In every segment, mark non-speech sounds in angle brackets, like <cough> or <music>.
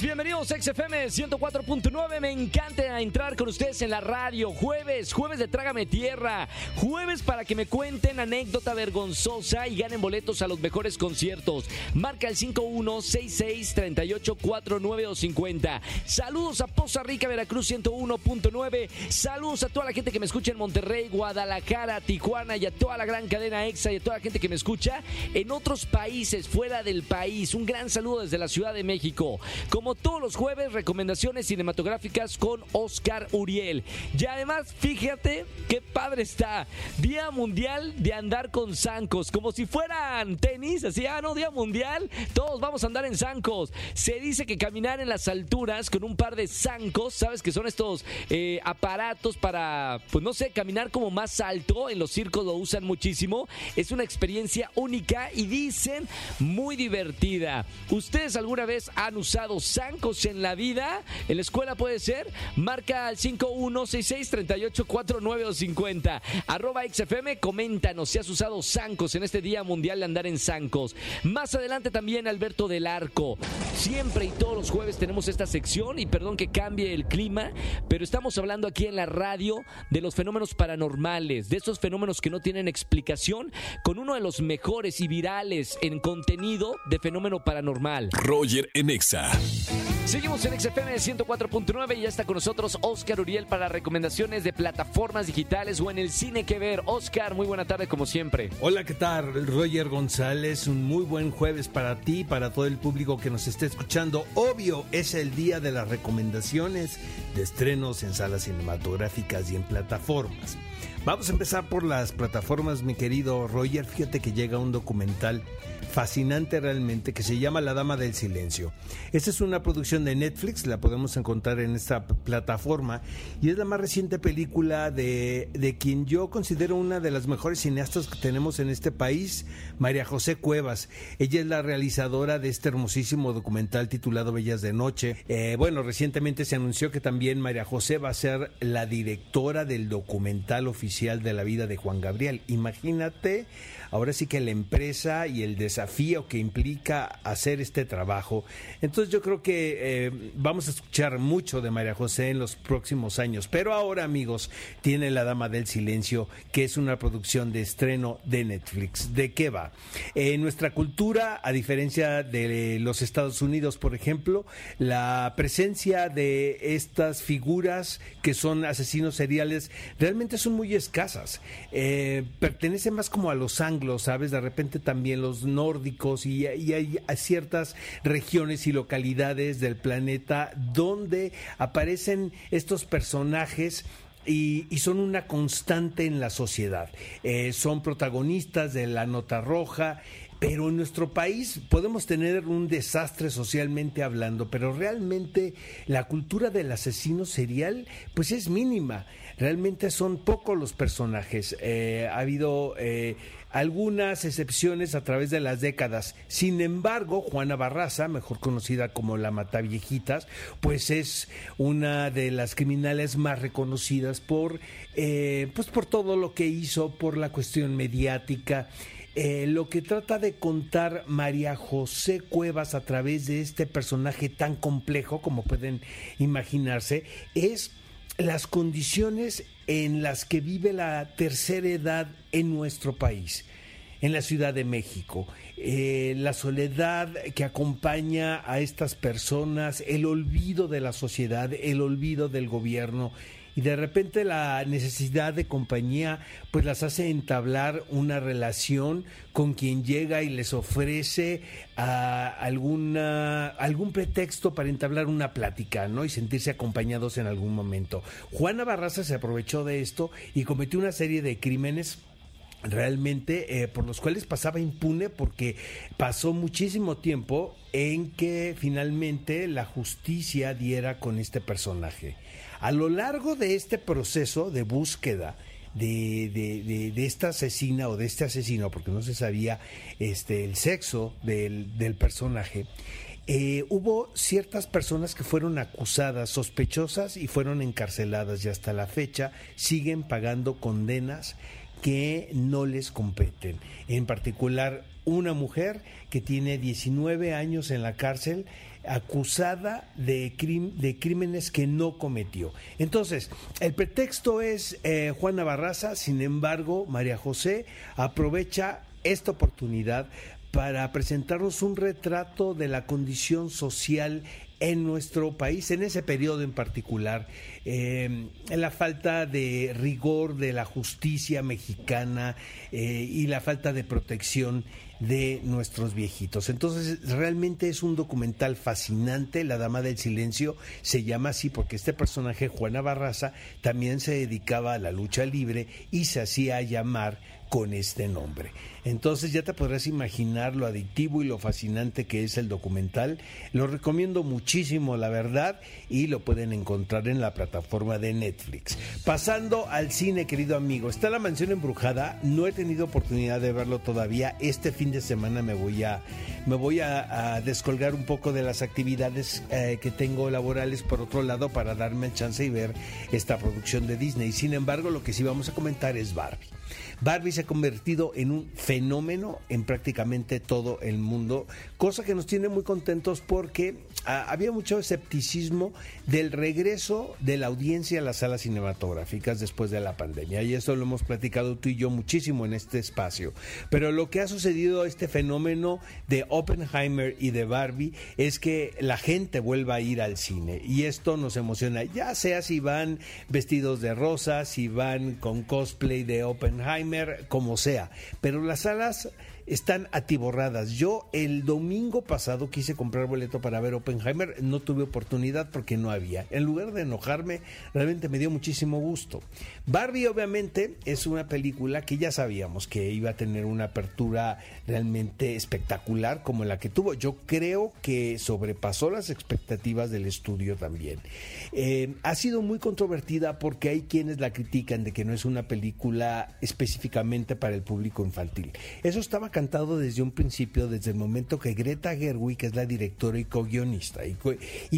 Bienvenidos a XFM 104.9. Me encanta entrar con ustedes en la radio. Jueves, jueves de Trágame Tierra. Jueves para que me cuenten anécdota vergonzosa y ganen boletos a los mejores conciertos. Marca el 5166384950. Saludos a Poza Rica, Veracruz 101.9. Saludos a toda la gente que me escucha en Monterrey, Guadalajara, Tijuana y a toda la gran cadena EXA y a toda la gente que me escucha en otros países, fuera del país. Un gran saludo desde la Ciudad de México. Como todos los jueves, recomendaciones cinematográficas con Oscar Uriel. Y además, fíjate qué padre está. Día Mundial de andar con zancos, como si fueran tenis, así, ah, no, Día Mundial, todos vamos a andar en zancos. Se dice que caminar en las alturas con un par de zancos, ¿sabes? Que son estos eh, aparatos para, pues no sé, caminar como más alto, en los circos lo usan muchísimo. Es una experiencia única y dicen muy divertida. ¿Ustedes alguna vez han usado zancos en la vida? ¿En la escuela puede ser? Marca al 5166384950. Arroba XFM, coméntanos si has usado zancos en este Día Mundial de Andar en Zancos. Más adelante también Alberto del Arco. Siempre y todos los jueves tenemos esta sección y perdón que cambie el clima, pero estamos hablando aquí en la radio de los fenómenos paranormales, de estos fenómenos que no tienen explicación, con uno de los mejores y virales en contenido de fenómeno paranormal. Roger en Exa. Seguimos en XFM 104.9 y ya está con nosotros Oscar Uriel para recomendaciones de plataformas digitales o en el cine que ver. Oscar, muy buena tarde como siempre. Hola, ¿qué tal? Roger González, un muy buen jueves para ti, para todo el público que nos esté escuchando. Obvio, es el día de las recomendaciones de estrenos en salas cinematográficas y en plataformas. Vamos a empezar por las plataformas, mi querido Roger. Fíjate que llega un documental fascinante realmente que se llama La Dama del Silencio. Esta es una producción de Netflix, la podemos encontrar en esta plataforma y es la más reciente película de, de quien yo considero una de las mejores cineastas que tenemos en este país, María José Cuevas. Ella es la realizadora de este hermosísimo documental titulado Bellas de Noche. Eh, bueno, recientemente se anunció que también María José va a ser la directora del documental oficial de la vida de Juan Gabriel. Imagínate ahora sí que la empresa y el desafío que implica hacer este trabajo. Entonces yo creo que eh, vamos a escuchar mucho de María José en los próximos años. Pero ahora, amigos, tiene La Dama del Silencio, que es una producción de estreno de Netflix. ¿De qué va? En nuestra cultura, a diferencia de los Estados Unidos, por ejemplo, la presencia de estas figuras que son asesinos seriales realmente son muy escasas. Eh, pertenecen más como a los anglos, ¿sabes? De repente también los nórdicos y, y hay ciertas regiones y localidades del planeta donde aparecen estos personajes y, y, son una constante en la sociedad. Eh, son protagonistas de la nota roja. Pero en nuestro país podemos tener un desastre socialmente hablando, pero realmente la cultura del asesino serial pues es mínima. Realmente son pocos los personajes. Eh, ha habido eh, algunas excepciones a través de las décadas. Sin embargo, Juana Barraza, mejor conocida como la Mataviejitas, pues es una de las criminales más reconocidas por, eh, pues por todo lo que hizo, por la cuestión mediática. Eh, lo que trata de contar María José Cuevas a través de este personaje tan complejo como pueden imaginarse es las condiciones en las que vive la tercera edad en nuestro país, en la Ciudad de México. Eh, la soledad que acompaña a estas personas, el olvido de la sociedad, el olvido del gobierno y de repente la necesidad de compañía pues las hace entablar una relación con quien llega y les ofrece ah, alguna algún pretexto para entablar una plática, ¿no? Y sentirse acompañados en algún momento. Juana Barraza se aprovechó de esto y cometió una serie de crímenes realmente eh, por los cuales pasaba impune porque pasó muchísimo tiempo en que finalmente la justicia diera con este personaje. A lo largo de este proceso de búsqueda de, de, esta asesina o de este asesino, porque no se sabía este, el sexo del, del personaje, eh, hubo ciertas personas que fueron acusadas, sospechosas y fueron encarceladas y hasta la fecha siguen pagando condenas que no les competen. En particular, una mujer que tiene 19 años en la cárcel acusada de, crímenes que no cometió. Entonces, el pretexto es eh, Juana Barraza, sin embargo, María José aprovecha esta oportunidad para presentarnos un retrato de la condición social en nuestro país, en ese periodo en particular, eh, la falta de rigor de la justicia mexicana eh, y la falta de protección de nuestros viejitos. Entonces, realmente es un documental fascinante. La Dama del Silencio se llama así porque este personaje, Juana Barraza, también se dedicaba a la lucha libre y se hacía llamar con este nombre. Entonces ya te podrás imaginar lo adictivo y lo fascinante que es el documental. Lo recomiendo muchísimo, la verdad, y lo pueden encontrar en la plataforma de Netflix. Pasando al cine, querido amigo, está La Mansión Embrujada. No he tenido oportunidad de verlo todavía. Este de semana me voy a, me voy a, descolgar un poco de las actividades eh, que tengo laborales por otro lado para darme el chance y ver esta producción de Disney. Sin embargo, lo que sí vamos a comentar es Barbie. Barbie se ha convertido en un fenómeno en prácticamente todo el mundo, cosa que nos tiene muy contentos porque ah, había mucho escepticismo del regreso de la audiencia a las salas cinematográficas después de la pandemia. Y eso lo hemos platicado tú y yo muchísimo en este espacio. Pero lo que ha sucedido este fenómeno de Oppenheimer y de Barbie es que la gente vuelva a ir al cine. Y esto nos emociona, ya sea si van vestidos de rosa, si van con cosplay de Oppenheimer, como sea. Pero las salas están atiborradas. Yo el domingo pasado quise comprar boleto para ver Oppenheimer, no tuve oportunidad porque no había. En lugar de enojarme, realmente me dio muchísimo gusto. Barbie obviamente es una película que ya sabíamos que iba a tener una apertura realmente espectacular como la que tuvo. Yo creo que sobrepasó las expectativas del estudio también. Eh, ha sido muy controvertida porque hay quienes la critican de que no es una película específicamente para el público infantil. Eso estaba cantado desde un principio, desde el momento que Greta Gerwig es la directora y co-guionista y, co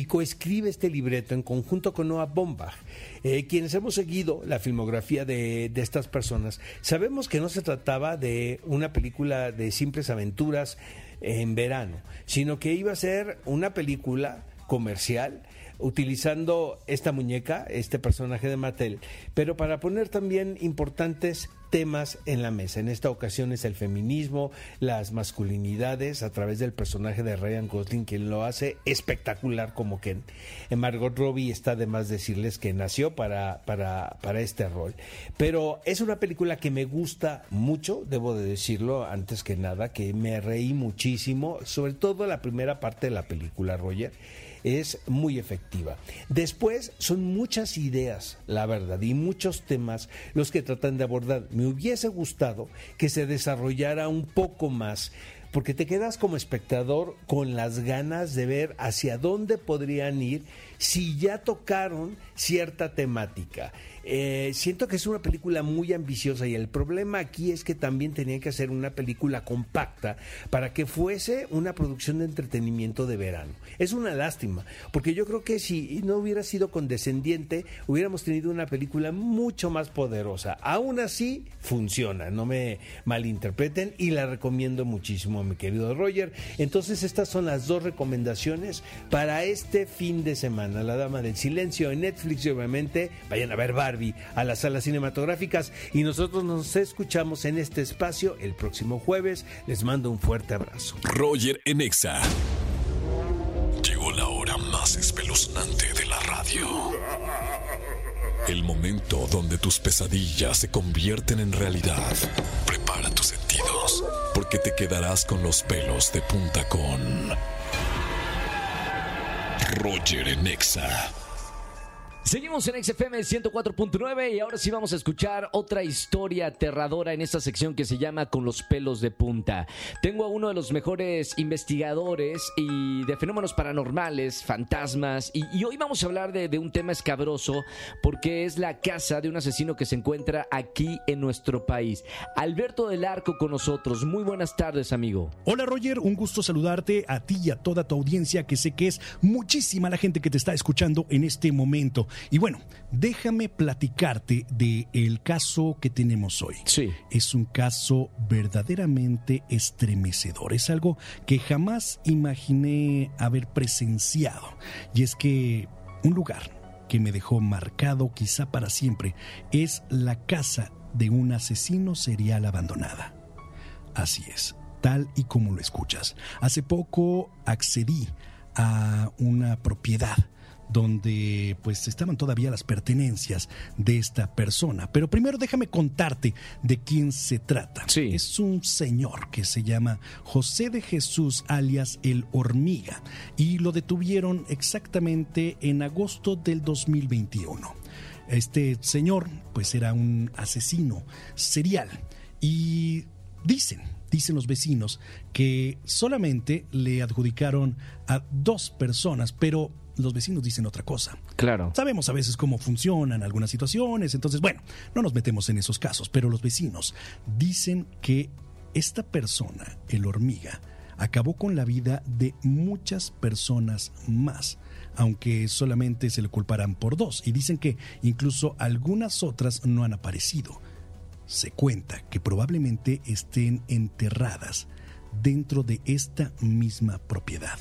coescribe este libreto en conjunto con Noah Bombach. Eh, quienes hemos seguido la filmografía de, de estas personas, sabemos que no se trataba de una película de simples aventuras en verano, sino que iba a ser una película comercial utilizando esta muñeca, este personaje de Mattel, pero para poner también importantes temas en la mesa. En esta ocasión es el feminismo, las masculinidades a través del personaje de Ryan Gosling, quien lo hace espectacular como Ken. En Margot Robbie está de más decirles que nació para, para, para este rol. Pero es una película que me gusta mucho, debo de decirlo antes que nada, que me reí muchísimo, sobre todo la primera parte de la película, Roger es muy efectiva. Después son muchas ideas, la verdad, y muchos temas los que tratan de abordar. Me hubiese gustado que se desarrollara un poco más porque te quedas como espectador con las ganas de ver hacia dónde podrían ir si ya tocaron cierta temática. Eh, siento que es una película muy ambiciosa y el problema aquí es que también tenían que hacer una película compacta para que fuese una producción de entretenimiento de verano. Es una lástima, porque yo creo que si no hubiera sido condescendiente, hubiéramos tenido una película mucho más poderosa. Aún así, funciona, no me malinterpreten y la recomiendo muchísimo, mi querido Roger. Entonces, estas son las dos recomendaciones para este fin de semana. La Dama del Silencio en Netflix y obviamente vayan a ver Barbie a las salas cinematográficas y nosotros nos escuchamos en este espacio el próximo jueves. Les mando un fuerte abrazo. Roger Enexa. Llegó la hora más espeluznante de la radio. El momento donde tus pesadillas se convierten en realidad. Prepara tus sentidos, porque te quedarás con los pelos de punta con Roger Enexa. Seguimos en XFM 104.9 y ahora sí vamos a escuchar otra historia aterradora en esta sección que se llama Con los pelos de punta. Tengo a uno de los mejores investigadores y de fenómenos paranormales, fantasmas, y, hoy vamos a hablar de un tema escabroso porque es la casa de un asesino que se encuentra aquí en nuestro país. Alberto del Arco con nosotros. Muy buenas tardes, amigo. Hola Roger, un gusto saludarte a ti y a toda tu audiencia que sé que es muchísima la gente que te está escuchando en este momento. Y bueno, déjame platicarte de el caso que tenemos hoy. Sí. Es un caso verdaderamente estremecedor. Es algo que jamás imaginé haber presenciado. Y es que un lugar que me dejó marcado quizá para siempre es la casa de un asesino serial abandonada. Así es, tal y como lo escuchas. Hace poco accedí a una propiedad donde pues estaban todavía las pertenencias de esta persona. Pero primero déjame contarte de quién se trata. Sí. Es un señor que se llama José de Jesús alias El Hormiga y lo detuvieron exactamente en agosto del 2021. Este señor pues era un asesino serial y dicen dicen los vecinos que solamente le adjudicaron a dos personas, pero los vecinos dicen otra cosa. Claro. Sabemos a veces cómo funcionan algunas situaciones, entonces, bueno, no nos metemos en esos casos, pero los vecinos dicen que esta persona, el hormiga, acabó con la vida de muchas personas más, aunque solamente se le culparán por dos, y dicen que incluso algunas otras no han aparecido. Se cuenta que probablemente estén enterradas dentro de esta misma propiedad.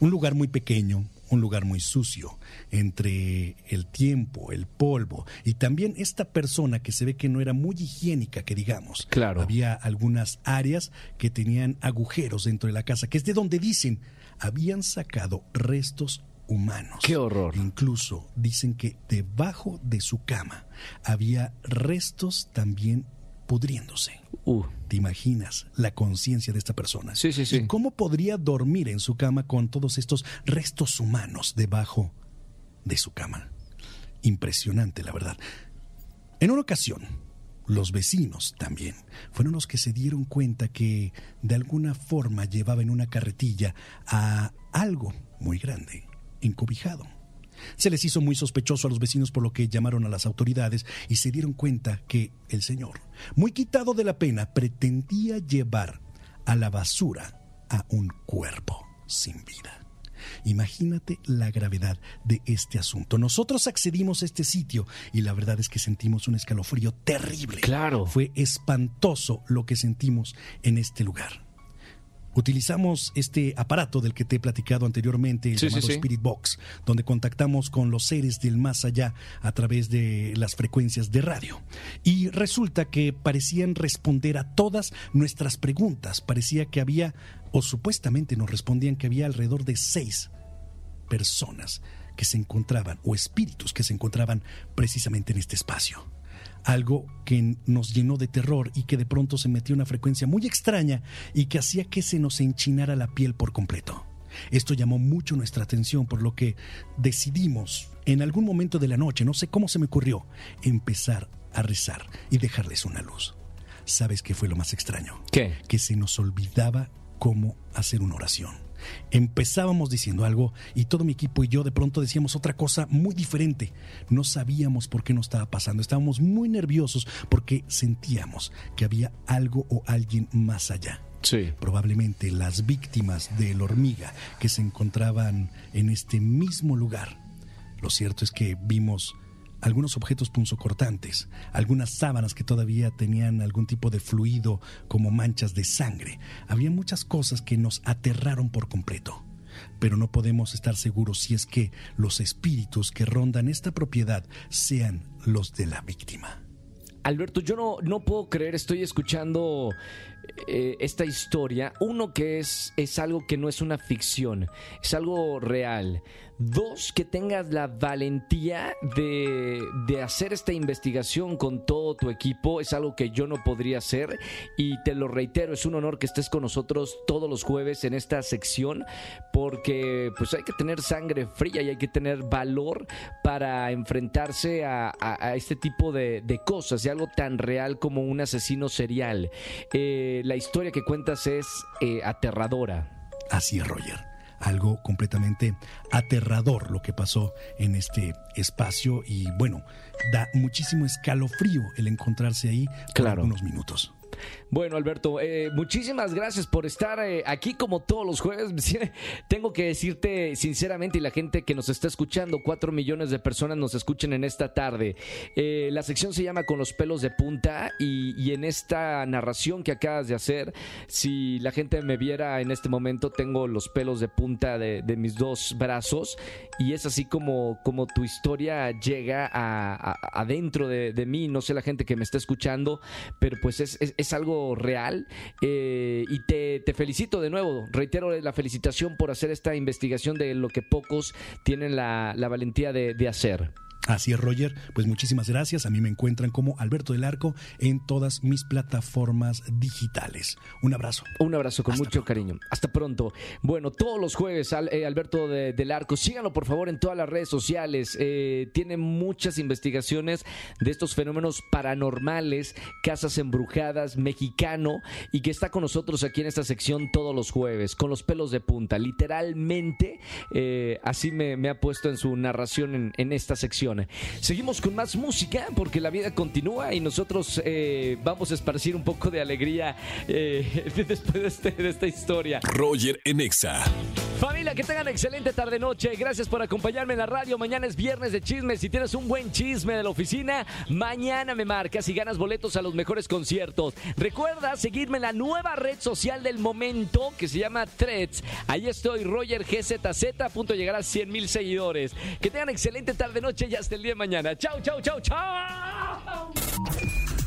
Un lugar muy pequeño, un lugar muy sucio, entre el tiempo, el polvo y también esta persona que se ve que no era muy higiénica, que digamos. Claro. Había algunas áreas que tenían agujeros dentro de la casa, que es de donde dicen habían sacado restos humanos. Qué horror. Incluso dicen que debajo de su cama había restos también pudriéndose. Uh, ¿Te imaginas la conciencia de esta persona? Sí, sí, sí. ¿Y cómo podría dormir en su cama con todos estos restos humanos debajo de su cama? Impresionante, la verdad. En una ocasión, los vecinos también fueron los que se dieron cuenta que de alguna forma llevaba en una carretilla a algo muy grande, encobijado. Se les hizo muy sospechoso a los vecinos por lo que llamaron a las autoridades y se dieron cuenta que el señor, muy quitado de la pena, pretendía llevar a la basura a un cuerpo sin vida. Imagínate la gravedad de este asunto. Nosotros accedimos a este sitio y la verdad es que sentimos un escalofrío terrible. Claro. Fue espantoso lo que sentimos en este lugar. Utilizamos este aparato del que te he platicado anteriormente, el Sí, sí, llamado sí. Spirit Box, donde contactamos con los seres del más allá a través de las frecuencias de radio. Y resulta que parecían responder a todas nuestras preguntas. Parecía que había, o supuestamente nos respondían que había alrededor de seis personas que se encontraban, o espíritus que se encontraban precisamente en este espacio. Algo que nos llenó de terror y que de pronto se metió una frecuencia muy extraña y que hacía que se nos enchinara la piel por completo. Esto llamó mucho nuestra atención, por lo que decidimos, en algún momento de la noche, no sé cómo se me ocurrió, empezar a rezar y dejarles una luz. ¿Sabes qué fue lo más extraño? ¿Qué? Que se nos olvidaba cómo hacer una oración. Empezábamos diciendo algo y todo mi equipo y yo de pronto decíamos otra cosa muy diferente. No sabíamos por qué nos estaba pasando. Estábamos muy nerviosos porque sentíamos que había algo o alguien más allá. sí. Probablemente las víctimas del hormiga que se encontraban en este mismo lugar. Lo cierto es que vimos algunos objetos punzocortantes, algunas sábanas que todavía tenían algún tipo de fluido como manchas de sangre. Había muchas cosas que nos aterraron por completo. Pero no podemos estar seguros si es que los espíritus que rondan esta propiedad sean los de la víctima. Alberto, yo no, no puedo creer, estoy escuchando eh, esta historia. Uno que es, es algo que no es una ficción, es algo real. Dos, que tengas la valentía de, de hacer esta investigación con todo tu equipo. Es algo que yo no podría hacer y te lo reitero, es un honor que estés con nosotros todos los jueves en esta sección porque pues hay que tener sangre fría y hay que tener valor para enfrentarse a, a- este tipo de, de cosas, de algo tan real como un asesino serial. Eh, la historia que cuentas es eh, aterradora. Así es, Roger. Algo completamente aterrador lo que pasó en este espacio y bueno, da muchísimo escalofrío el encontrarse ahí por Claro. algunos minutos. Bueno, Alberto, eh, muchísimas gracias por estar eh, aquí como todos los jueves. <laughs> Tengo que decirte sinceramente y la gente que nos está escuchando, cuatro millones de personas nos escuchan en esta tarde. Eh, la sección se llama Con los pelos de punta y, en esta narración que acabas de hacer, si la gente me viera en este momento, tengo los pelos de punta de, mis dos brazos y es así como, como tu historia llega a, a- adentro de, mí. No sé la gente que me está escuchando, pero pues es, es- es algo real eh, y te, felicito de nuevo. Reitero la felicitación por hacer esta investigación de lo que pocos tienen la, valentía de hacer. Así es, Roger. Pues muchísimas gracias. A mí me encuentran como Alberto del Arco en todas mis plataformas digitales. Un abrazo. Un abrazo con Hasta mucho cariño. Hasta pronto. Bueno, todos los jueves, Al- eh, Alberto de- del Arco, síganlo por favor en todas las redes sociales. Eh, tiene muchas investigaciones de estos fenómenos paranormales, casas embrujadas, mexicano, y que está con nosotros aquí en esta sección todos los jueves, con los pelos de punta. Literalmente, eh, así me, me ha puesto en su narración en, en esta sección. Seguimos con más música porque la vida continúa y nosotros eh, vamos a esparcir un poco de alegría eh, <laughs> después de, este- de esta historia. Roger en Exa. Familia, que tengan excelente tarde-noche. Gracias por acompañarme en la radio. Mañana es viernes de chismes. Si tienes un buen chisme de la oficina, mañana me marcas y ganas boletos a los mejores conciertos. Recuerda seguirme en la nueva red social del momento que se llama Threads. Ahí estoy, Roger GZZ, a punto de llegar a 100 mil seguidores. Que tengan excelente tarde-noche y hasta el día de mañana. Chau, chau, chau, chau.